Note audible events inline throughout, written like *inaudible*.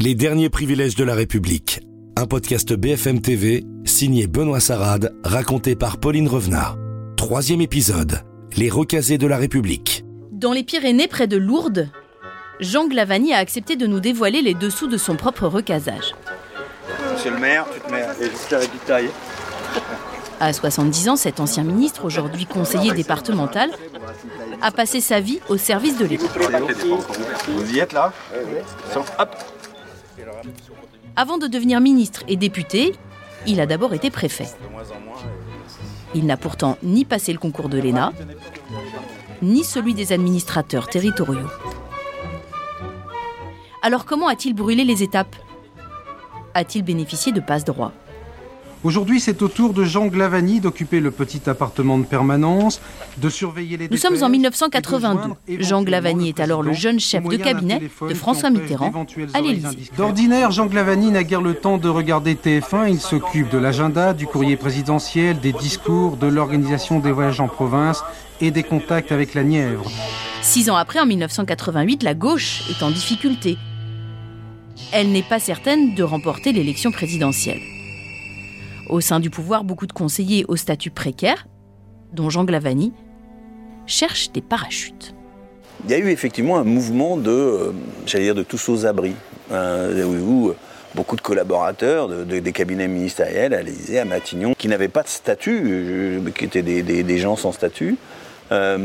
Les derniers privilèges de la République. Un podcast BFM TV signé Benoît Sarade, raconté par Pauline Revenat. Troisième épisode. Les recasés de la République. Dans les Pyrénées, près de Lourdes, Jean Glavani a accepté de nous dévoiler les dessous de son propre recasage. Monsieur le maire, tu te mets juste avec du taille. À 70 ans, cet ancien ministre, aujourd'hui conseiller départemental, a passé sa vie au service de l'État. Vous y êtes là? Hop Avant de devenir ministre et député, il a d'abord été préfet. Il n'a pourtant ni passé le concours de l'ENA, ni celui des administrateurs territoriaux. Alors comment a-t-il brûlé les étapes? A-t-il bénéficié de passe-droit Aujourd'hui, c'est au tour de Jean Glavani d'occuper le petit appartement de permanence, de surveiller les Nous sommes en DPS, 1982. et de joindre Jean Glavani est alors le jeune chef de cabinet de François Mitterrand à l'Élysée. D'ordinaire, Jean Glavani n'a guère le temps de regarder TF1. Il s'occupe de l'agenda, du courrier présidentiel, des discours, de l'organisation des voyages en province et des contacts avec la Nièvre. Six ans après, en 1988, la gauche est en difficulté. Elle n'est pas certaine de remporter l'élection présidentielle. Au sein du pouvoir, beaucoup de conseillers au statut précaire, dont Jean Glavani, cherchent des parachutes. Il y a eu effectivement un mouvement de, euh, j'allais dire, de tous aux abris, hein, où, où beaucoup de collaborateurs de- de- des cabinets ministériels à l'Élysée, à Matignon, qui n'avaient pas de statut, euh, qui étaient des, gens sans statut, euh,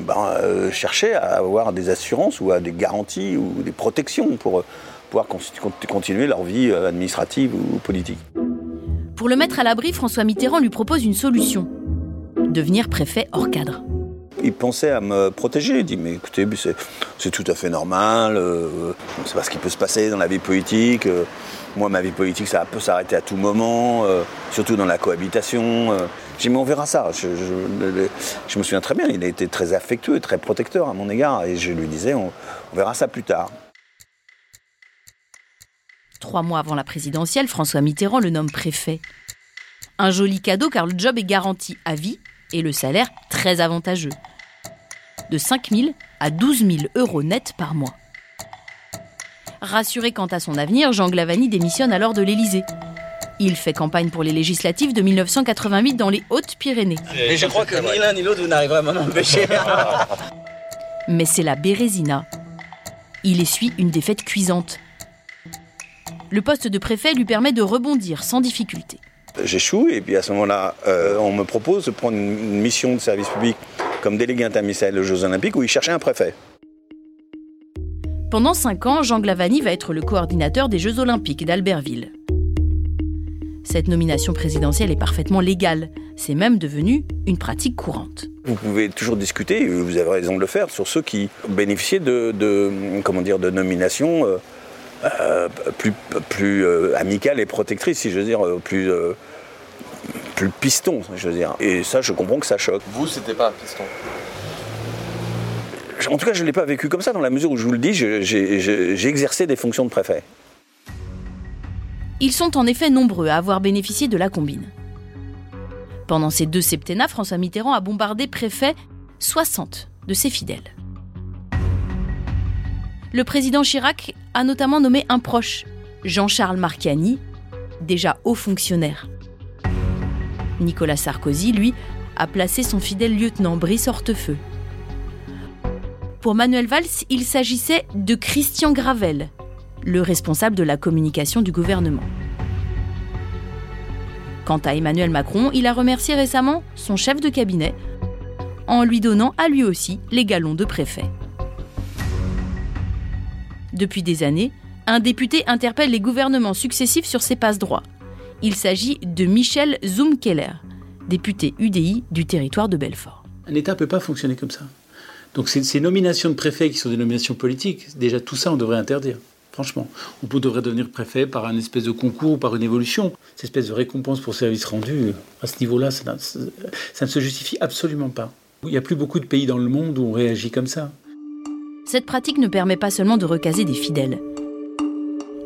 ben, euh, cherchaient à avoir des assurances ou à des garanties ou des protections pour euh, pouvoir con- continuer leur vie euh, administrative ou politique. Pour le mettre à l'abri, François Mitterrand lui propose une solution devenir préfet hors cadre. Il pensait à me protéger. Il dit Mais écoutez, c'est, tout à fait normal. euh, on ne sait pas ce qui peut se passer dans la vie politique. euh, moi, ma vie politique, ça peut s'arrêter à tout moment, euh, surtout dans la cohabitation. J'ai dit Mais on verra ça. Je, me souviens très bien, il a été très affectueux très protecteur à mon égard. Et je lui disais on verra ça plus tard. Trois mois avant la présidentielle, François Mitterrand le nomme préfet. Un joli cadeau car le job est garanti à vie et le salaire très avantageux. De 5 000 à 12 000 euros net par mois. Rassuré quant à son avenir, Jean Glavani démissionne alors de l'Élysée. Il fait campagne pour les législatives de 1988 dans les Hautes-Pyrénées. Et je crois que ni l'un ni l'autre vous n'arriverez à m'en empêcher. *laughs* Mais c'est la Bérésina. Il essuie une défaite cuisante. Le poste de préfet lui permet de rebondir sans difficulté. J'échoue et puis à ce moment-là, euh, on me propose de prendre une, mission de service public comme délégué interministériel aux Jeux Olympiques où il cherchait un préfet. Pendant cinq ans, Jean Glavani va être le coordinateur des Jeux Olympiques d'Albertville. Cette nomination présidentielle est parfaitement légale. C'est même devenu une pratique courante. Vous pouvez toujours discuter, vous avez raison de le faire, sur ceux qui bénéficiaient de, de, comment dire, de nominations euh, euh, plus, plus euh, amicales et protectrices, si je veux dire, euh, plus, euh, plus piston, je veux dire. Et ça, je comprends que ça choque. Vous, c'était pas un piston. En tout cas, je ne l'ai pas vécu comme ça, dans la mesure où je vous le dis, j'ai exercé des fonctions de préfet. Ils sont en effet nombreux à avoir bénéficié de la combine. Pendant ces deux septennats, François Mitterrand a bombardé préfet 60 de ses fidèles. Le président Chirac a notamment nommé un proche, Jean-Charles Marchiani, déjà haut fonctionnaire. Nicolas Sarkozy, lui, a placé son fidèle lieutenant Brice Hortefeux. Pour Manuel Valls, il s'agissait de Christian Gravel, le responsable de la communication du gouvernement. Quant à Emmanuel Macron, il a remercié récemment son chef de cabinet en lui donnant à lui aussi les galons de préfet. Depuis des années, un député interpelle les gouvernements successifs sur ses passe-droits. Il s'agit de Michel Zoumkeller, député UDI du territoire de Belfort. Un État ne peut pas fonctionner comme ça. Donc ces, ces nominations de préfets qui sont des nominations politiques, déjà tout ça on devrait interdire. Franchement, on devrait devenir préfet par un espèce de concours ou par une évolution. Cette espèce de récompense pour service rendu, à ce niveau-là, ça, ça ne se justifie absolument pas. Il n'y a plus beaucoup de pays dans le monde où on réagit comme ça. Cette pratique ne permet pas seulement de recaser des fidèles.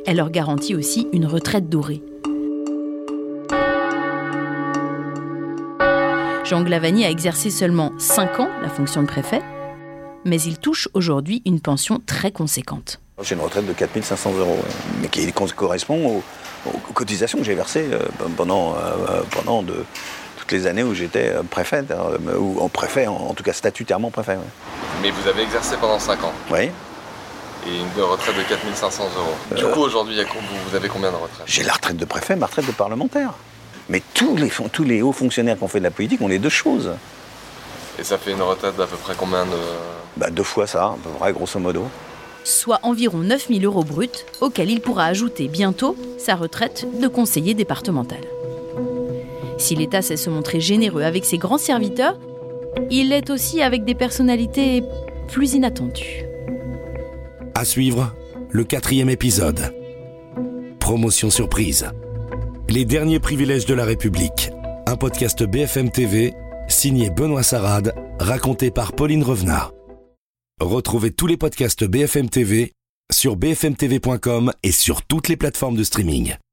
Elle leur garantit aussi une retraite dorée. Jean Glavani a exercé seulement 5 ans la fonction de préfet, mais il touche aujourd'hui une pension très conséquente. J'ai une retraite de 4500 euros, mais qui correspond aux, cotisations que j'ai versées euh, pendant, euh, pendant de, toutes les années où j'étais euh, préfet, ou en préfet, en, tout cas statutairement préfet. Mais vous avez exercé pendant 5 ans Oui. Et une retraite de 4500 euros. Du coup, aujourd'hui, vous avez combien de retraite J'ai la retraite de préfet, ma retraite de parlementaire. Mais tous les, tous les hauts fonctionnaires qui ont fait de la politique ont les deux choses. Et ça fait une retraite d'à peu près combien de... Bah, deux fois ça, à peu près, grosso modo. Soit environ 9000 euros bruts, auxquels il pourra ajouter bientôt sa retraite de conseiller départemental. Si l'État sait se montrer généreux avec ses grands serviteurs, il l'est aussi avec des personnalités plus inattendues. À suivre, le quatrième épisode. Promotion surprise. Les derniers privilèges de la République. Un podcast BFM TV, signé Benoît Sarade, raconté par Pauline Revenard. Retrouvez tous les podcasts BFM TV sur bfmtv.com et sur toutes les plateformes de streaming.